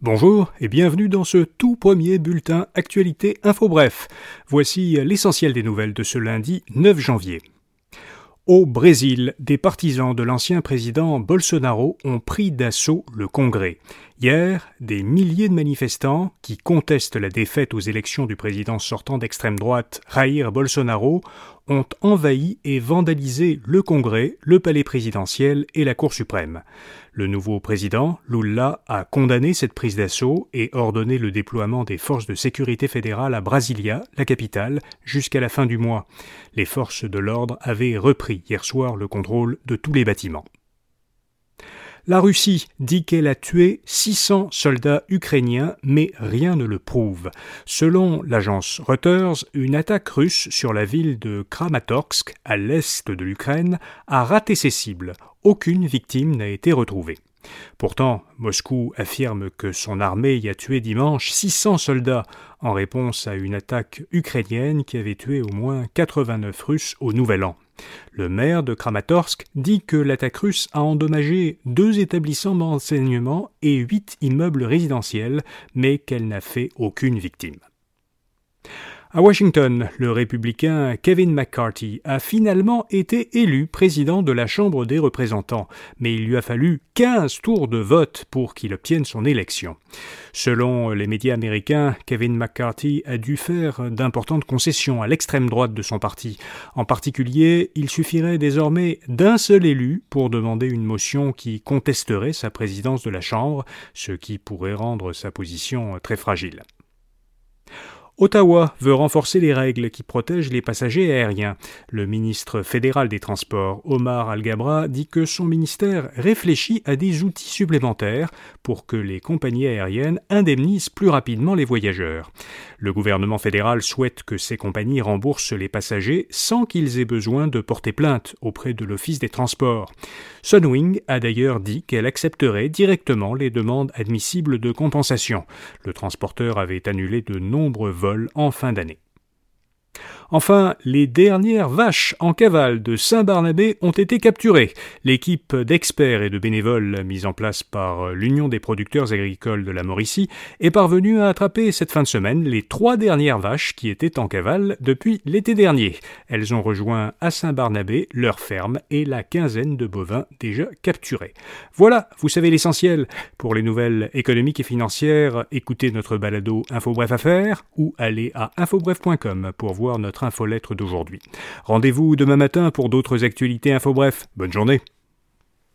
Bonjour et bienvenue dans ce tout premier bulletin Actualité Info Bref. Voici l'essentiel des nouvelles de ce lundi 9 janvier. Au Brésil, des partisans de l'ancien président Bolsonaro ont pris d'assaut le Congrès. Hier, des milliers de manifestants qui contestent la défaite aux élections du président sortant d'extrême droite Jair Bolsonaro ont envahi et vandalisé le Congrès, le palais présidentiel et la Cour suprême. Le nouveau président, Lula, a condamné cette prise d'assaut et ordonné le déploiement des forces de sécurité fédérales à Brasilia, la capitale, jusqu'à la fin du mois. Les forces de l'ordre avaient repris hier soir le contrôle de tous les bâtiments. La Russie dit qu'elle a tué 600 soldats ukrainiens, mais rien ne le prouve. Selon l'agence Reuters, une attaque russe sur la ville de Kramatorsk, à l'est de l'Ukraine, a raté ses cibles. Aucune victime n'a été retrouvée. Pourtant, Moscou affirme que son armée y a tué dimanche 600 soldats en réponse à une attaque ukrainienne qui avait tué au moins 89 Russes au Nouvel An. Le maire de Kramatorsk dit que l'attaque russe a endommagé deux établissements d'enseignement et huit immeubles résidentiels, mais qu'elle n'a fait aucune victime. À Washington, le républicain Kevin McCarthy a finalement été élu président de la Chambre des représentants, mais il lui a fallu 15 tours de vote pour qu'il obtienne son élection. Selon les médias américains, Kevin McCarthy a dû faire d'importantes concessions à l'extrême droite de son parti. En particulier, il suffirait désormais d'un seul élu pour demander une motion qui contesterait sa présidence de la Chambre, ce qui pourrait rendre sa position très fragile. Ottawa veut renforcer les règles qui protègent les passagers aériens. Le ministre fédéral des Transports, Omar Al-Gabra, dit que son ministère réfléchit à des outils supplémentaires pour que les compagnies aériennes indemnisent plus rapidement les voyageurs. Le gouvernement fédéral souhaite que ces compagnies remboursent les passagers sans qu'ils aient besoin de porter plainte auprès de l'Office des Transports. Sunwing a d'ailleurs dit qu'elle accepterait directement les demandes admissibles de compensation. Le transporteur avait annulé de nombreux vols en fin d'année. Enfin, les dernières vaches en cavale de Saint-Barnabé ont été capturées. L'équipe d'experts et de bénévoles mise en place par l'Union des producteurs agricoles de la Mauricie est parvenue à attraper cette fin de semaine les trois dernières vaches qui étaient en cavale depuis l'été dernier. Elles ont rejoint à Saint-Barnabé leur ferme et la quinzaine de bovins déjà capturés. Voilà, vous savez l'essentiel. Pour les nouvelles économiques et financières, écoutez notre balado InfoBref Affaires ou allez à infobref.com pour voir notre infolettre d'aujourd'hui. Rendez-vous demain matin pour d'autres actualités info bref. Bonne journée.